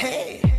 Hey.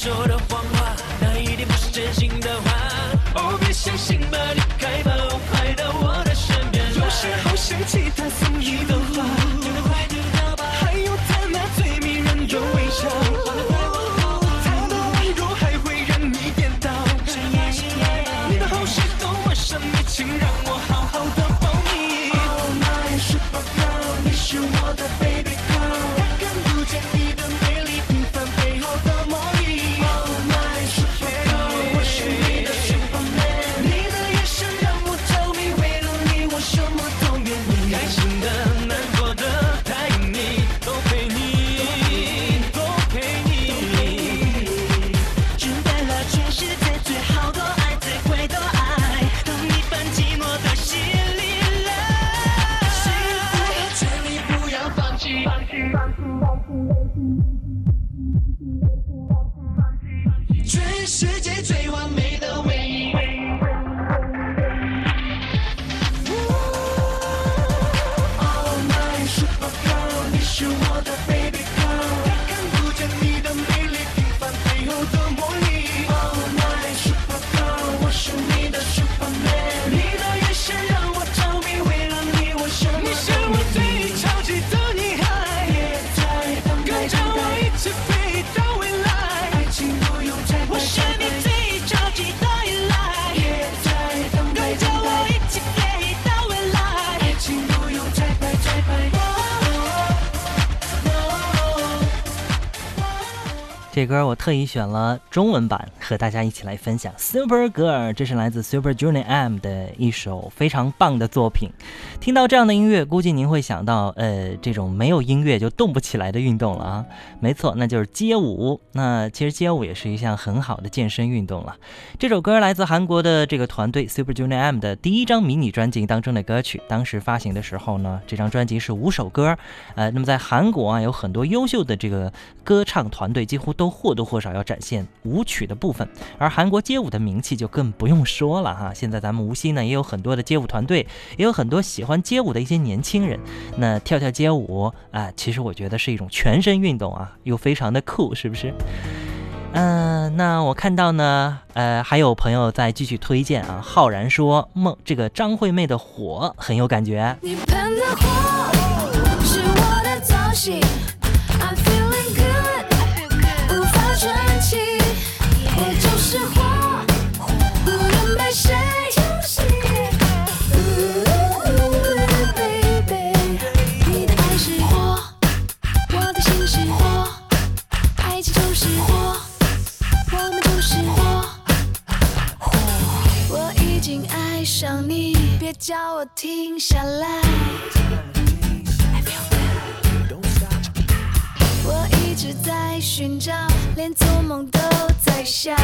说的谎话，那一定不是真心的话。哦，别相信吧，你。这歌我特意选了中文版和大家一起来分享。Super Girl，这是来自 Super Junior M 的一首非常棒的作品。听到这样的音乐，估计您会想到，呃，这种没有音乐就动不起来的运动了啊。没错，那就是街舞。那其实街舞也是一项很好的健身运动了。这首歌来自韩国的这个团队 Super Junior M 的第一张迷你专辑当中的歌曲。当时发行的时候呢，这张专辑是五首歌。呃，那么在韩国啊，有很多优秀的这个歌唱团队，几乎都或多或少要展现舞曲的部分，而韩国街舞的名气就更不用说了哈。现在咱们无锡呢也有很多的街舞团队，也有很多喜欢街舞的一些年轻人。那跳跳街舞啊，其实我觉得是一种全身运动啊，又非常的酷，是不是？嗯，那我看到呢，呃，还有朋友在继续推荐啊。浩然说梦这个张惠妹的火很有感觉。你喷的火是我的造型。别叫我停下来。我一直在寻找，连做梦都在笑。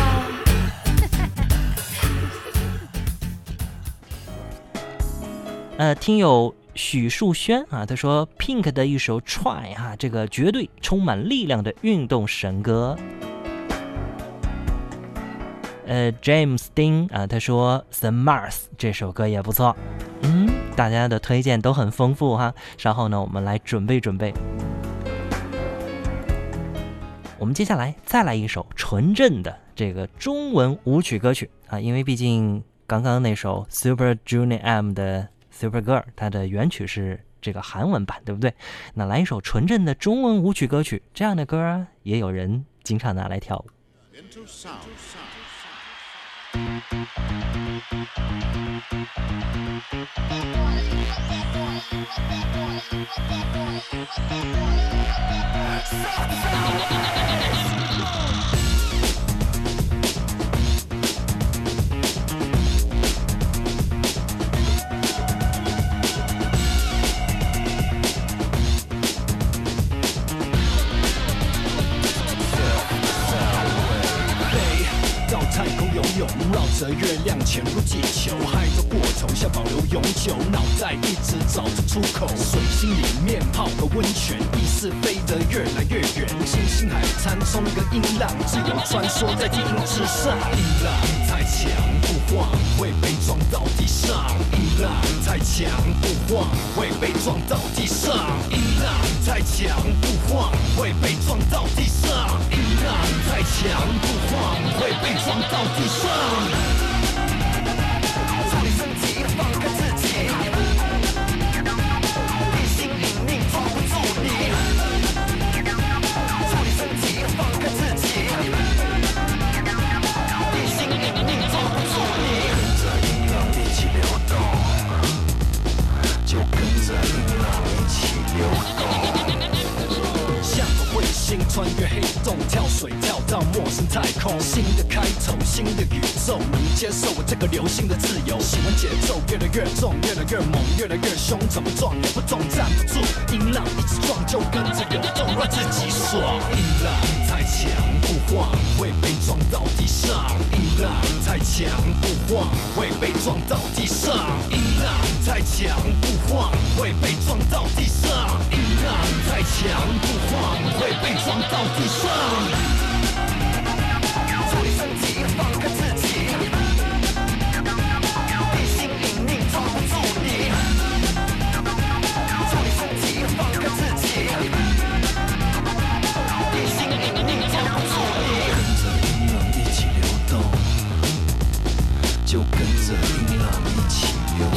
呃，听友许树轩啊，他说 Pink 的一首 Try 啊，这个绝对充满力量的运动神歌。呃，James Dean 啊，他说 The Mars 这首歌也不错。嗯，大家的推荐都很丰富哈。稍后呢，我们来准备准备。我们接下来再来一首纯正的这个中文舞曲歌曲啊，因为毕竟刚刚那首 Super Junior M 的 Super Girl，它的原曲是这个韩文版，对不对？那来一首纯正的中文舞曲歌曲，这样的歌也有人经常拿来跳舞。绕着月亮潜入地球，嗨着头，想保留永久，脑袋一直找着出口。水星里面泡个温泉，意识飞得越来越远。星星海滩冲个音浪，自由穿梭在地音之上。音浪太强不晃，会被撞到地上。音浪太强不晃，会被撞到地上。音浪太强不晃，会被撞到地上。音浪太强不晃，会被撞到地上。穿越黑洞，跳水跳到陌生太空，新的开头，新的宇宙，能接受我这个流星的自由。喜欢节奏越来越重，越来越猛，越来越凶，怎么撞也不撞，站不住。音浪一直撞，就跟着涌动，让自己爽。音浪强不晃，会被撞到地上。音浪太强不晃，会被撞到地上。音浪太强不晃，会被撞到地上。音浪太强不晃，会被撞。到地上，就跟着音浪一起流动。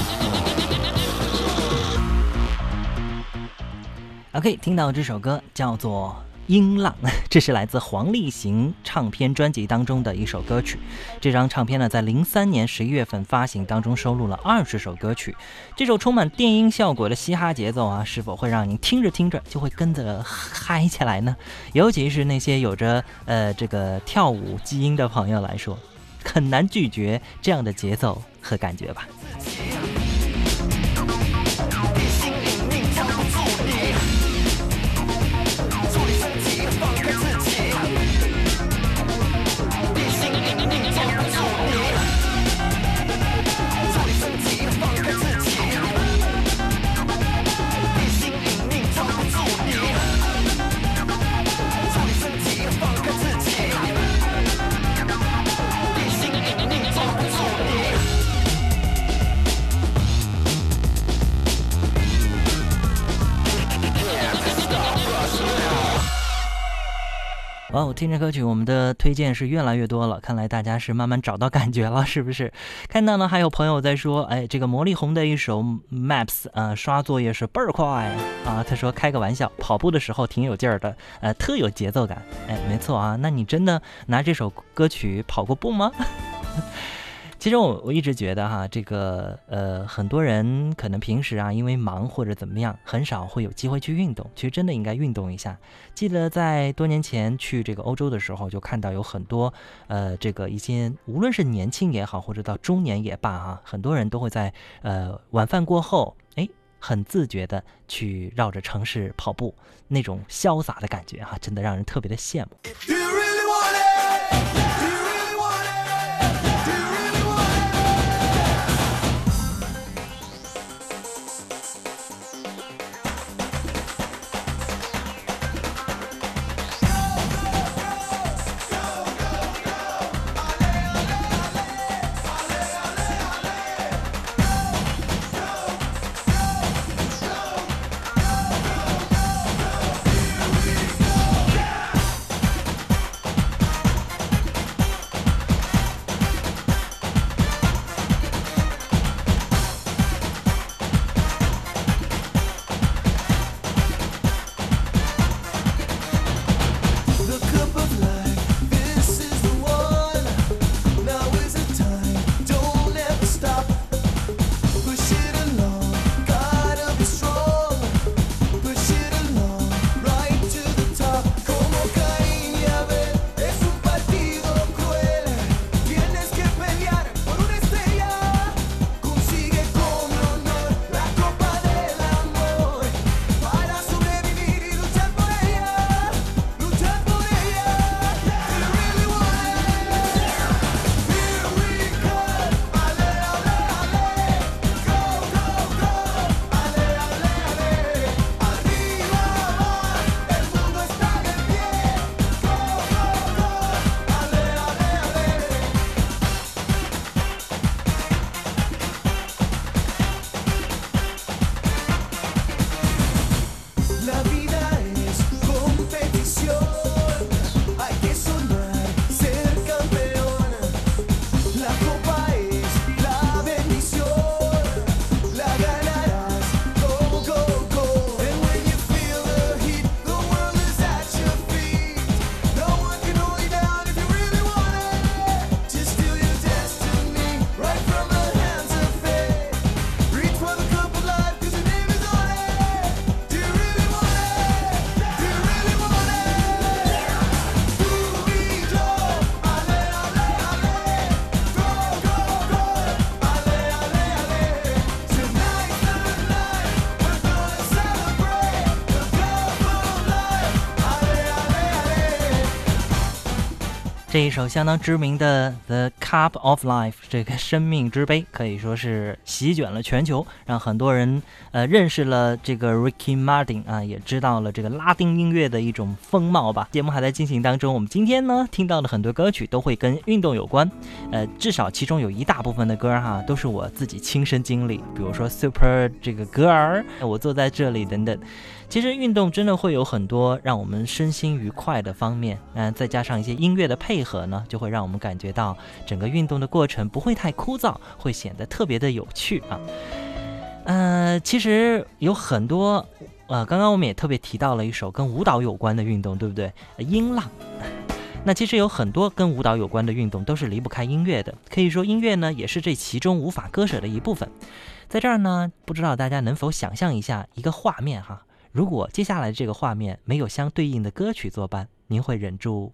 OK，听到这首歌叫做。音浪，这是来自黄立行唱片专辑当中的一首歌曲。这张唱片呢，在零三年十一月份发行当中，收录了二十首歌曲。这首充满电音效果的嘻哈节奏啊，是否会让您听着听着就会跟着嗨起来呢？尤其是那些有着呃这个跳舞基因的朋友来说，很难拒绝这样的节奏和感觉吧。听着歌曲，我们的推荐是越来越多了。看来大家是慢慢找到感觉了，是不是？看到呢，还有朋友在说，哎，这个魔力红的一首 Maps，呃，刷作业是倍儿快啊。他说开个玩笑，跑步的时候挺有劲儿的，呃，特有节奏感。哎，没错啊，那你真的拿这首歌曲跑过步吗？其实我我一直觉得哈，这个呃，很多人可能平时啊，因为忙或者怎么样，很少会有机会去运动。其实真的应该运动一下。记得在多年前去这个欧洲的时候，就看到有很多呃，这个一些无论是年轻也好，或者到中年也罢哈，很多人都会在呃晚饭过后，哎，很自觉的去绕着城市跑步，那种潇洒的感觉哈，真的让人特别的羡慕。一首相当知名的《The Cup of Life》这个生命之杯，可以说是席卷了全球，让很多人呃认识了这个 Ricky Martin 啊，也知道了这个拉丁音乐的一种风貌吧。节目还在进行当中，我们今天呢听到的很多歌曲都会跟运动有关，呃，至少其中有一大部分的歌哈都是我自己亲身经历，比如说 Super 这个歌儿，我坐在这里等等。其实运动真的会有很多让我们身心愉快的方面，嗯，再加上一些音乐的配合和呢，就会让我们感觉到整个运动的过程不会太枯燥，会显得特别的有趣啊。呃，其实有很多，呃，刚刚我们也特别提到了一首跟舞蹈有关的运动，对不对？音浪。那其实有很多跟舞蹈有关的运动都是离不开音乐的，可以说音乐呢也是这其中无法割舍的一部分。在这儿呢，不知道大家能否想象一下一个画面哈？如果接下来这个画面没有相对应的歌曲作伴，您会忍住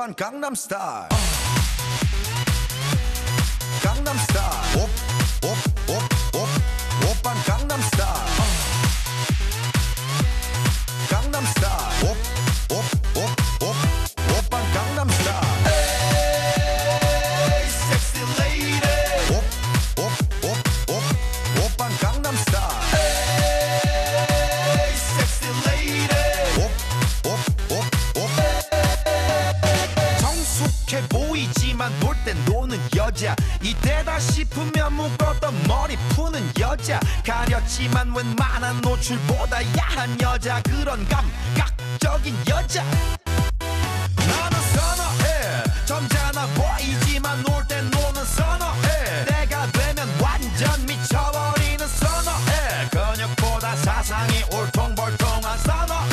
오빤 강남스타일 강남스타일 여자 가렸지만 웬만한 노출보다 야한 여자. 그런 감각적인 여자. 나는 선어해. 점잖아 보이지만 놀 땐 노는 선어해. 내가 되면 완전 미쳐버리는 선어해. 근육보다 사상이 울퉁불퉁한 선어해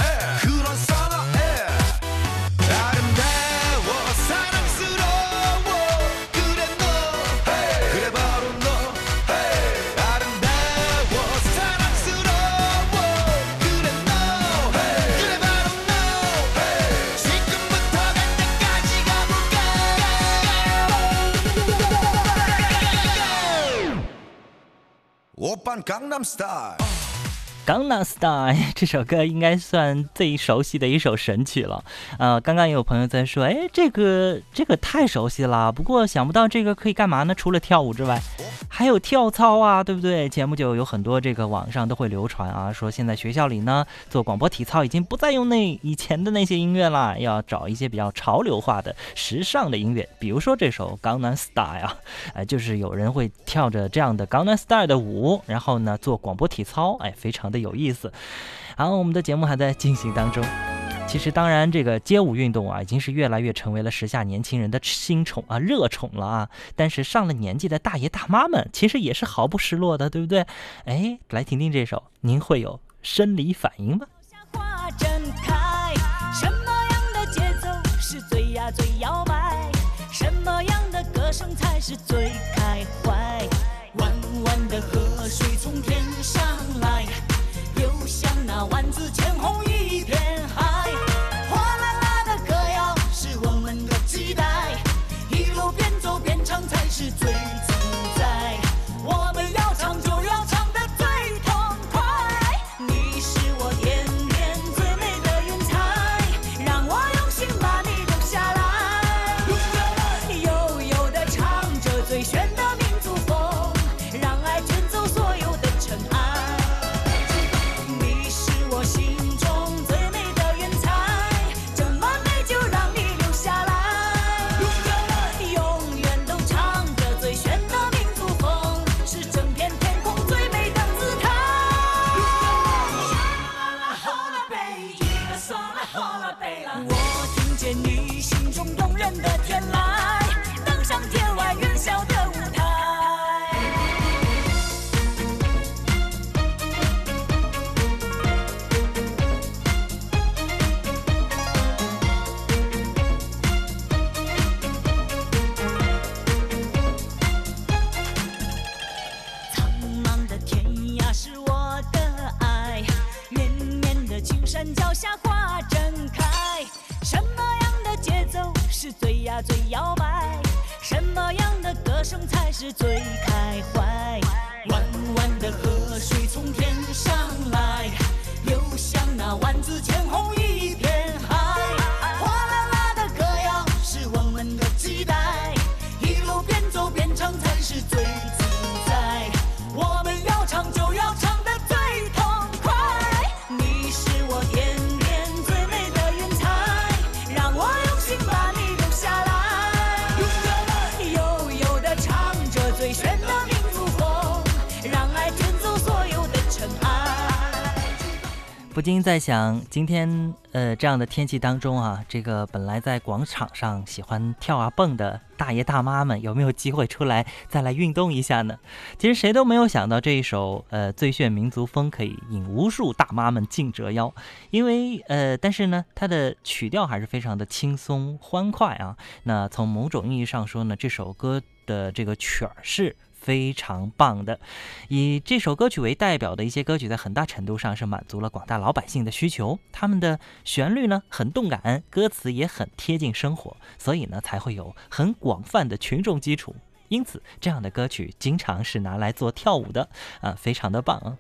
版《Gangnam Style》。Gangnam Style 这首歌应该算最熟悉的一首神曲了。呃，刚刚有朋友在说，哎，这个这个太熟悉了。不过想不到这个可以干嘛呢？除了跳舞之外，还有跳操啊，对不对？前不久有很多这个网上都会流传啊，说现在学校里呢做广播体操已经不再用那以前的那些音乐啦，要找一些比较潮流化的、时尚的音乐，比如说这首《江南 Style》啊，哎，就是有人会跳着这样的《江南 Style》的舞，然后呢做广播体操，哎，非常的有意思。好，我们的节目还在进行当中。其实，当然，这个街舞运动啊，已经是越来越成为了时下年轻人的新宠啊、热宠了啊。但是上了年纪的大爷大妈们，其实也是毫不失落的，对不对？哎，来听听这首，您会有生理反应吗？什么样的节奏是最呀最摇摆？什么样的歌声才是最开怀？弯弯的河水从天上来，流向那万紫千摇摆，什么样的歌声才是最开怀？弯弯的河水从天上来，流向那万紫千红。不禁在想，今天呃这样的天气当中啊，这个本来在广场上喜欢跳啊蹦的大爷大妈们，有没有机会出来再来运动一下呢？其实谁都没有想到这一首呃最炫民族风可以引无数大妈们尽折腰，因为呃但是呢它的曲调还是非常的轻松欢快啊。那从某种意义上说呢，这首歌的这个曲儿是。非常棒的，以这首歌曲为代表的一些歌曲，在很大程度上是满足了广大老百姓的需求。他们的旋律呢很动感，歌词也很贴近生活，所以呢才会有很广泛的群众基础。因此，这样的歌曲经常是拿来做跳舞的，啊，非常的棒啊！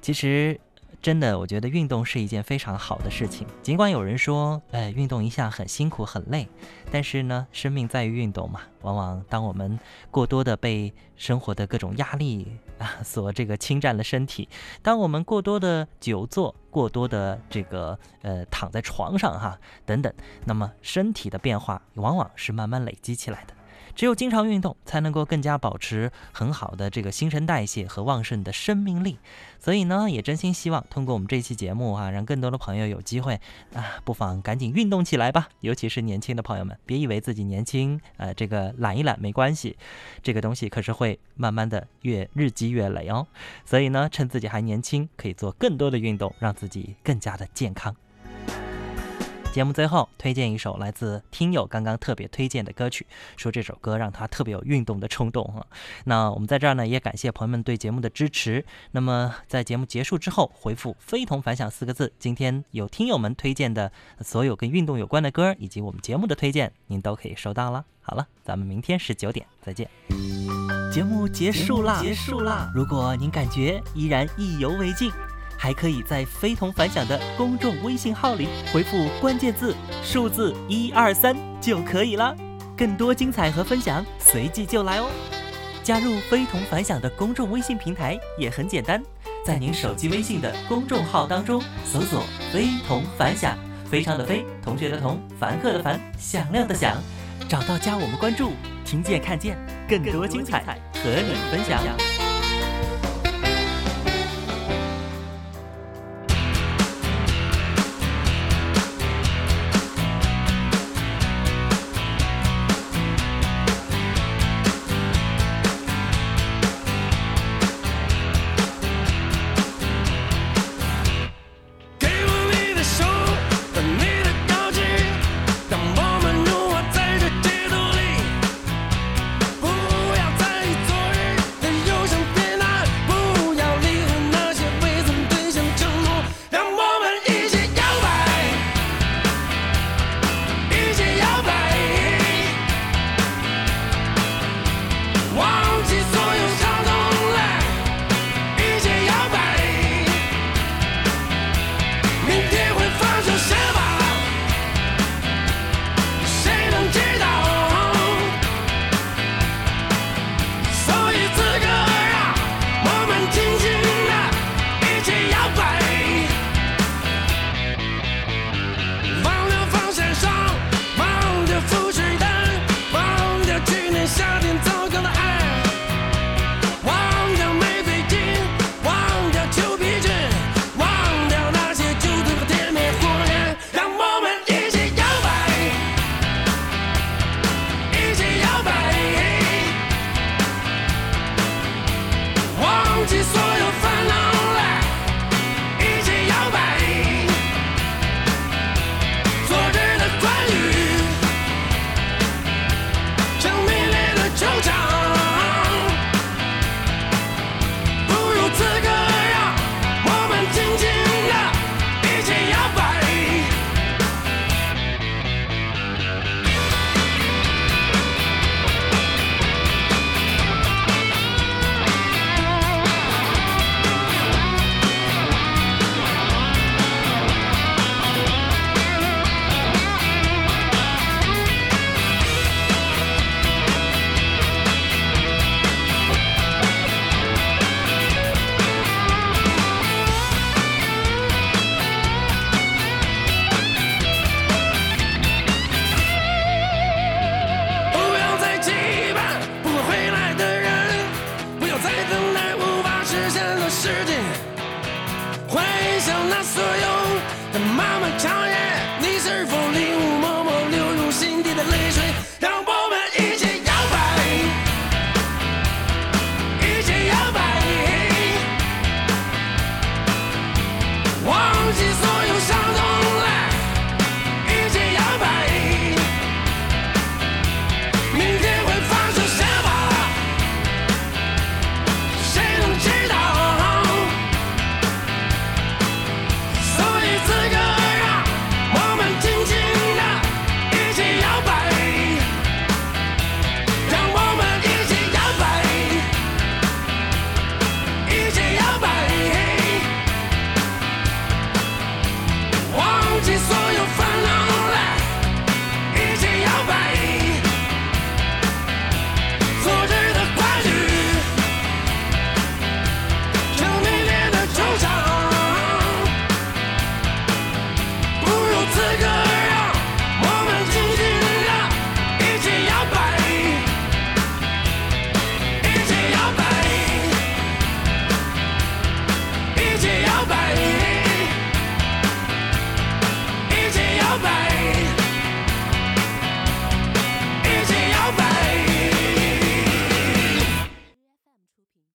其实。真的，我觉得运动是一件非常好的事情。尽管有人说，呃，运动一项很辛苦很累，但是呢，生命在于运动嘛。往往当我们过多的被生活的各种压力啊所这个侵占了身体，当我们过多的久坐，过多的这个呃躺在床上哈等等，那么身体的变化往往是慢慢累积起来的。只有经常运动，才能够更加保持很好的这个新陈代谢和旺盛的生命力。所以呢，也真心希望通过我们这期节目啊，让更多的朋友有机会啊，不妨赶紧运动起来吧。尤其是年轻的朋友们，别以为自己年轻，呃，这个懒一懒没关系，这个东西可是会慢慢的越日积月累哦。所以呢，趁自己还年轻，可以做更多的运动，让自己更加的健康。节目最后推荐一首来自听友刚刚特别推荐的歌曲，说这首歌让他特别有运动的冲动哈。那我们在这儿呢也感谢朋友们对节目的支持。那么在节目结束之后回复“非同凡响”四个字，今天有听友们推荐的所有跟运动有关的歌以及我们节目的推荐，您都可以收到了。好了，咱们明天十九点再见。节目结束啦，结束啦。如果您感觉依然意犹未尽。还可以在非同凡响的公众微信号里回复关键字数字一二三就可以了，更多精彩和分享随即就来哦。加入非同凡响的公众微信平台也很简单，在您手机微信的公众号当中搜索“非同凡响”，非常的非，同学的同，凡客的凡，响亮的响，找到加我们关注，听见看见更多精彩和你分享。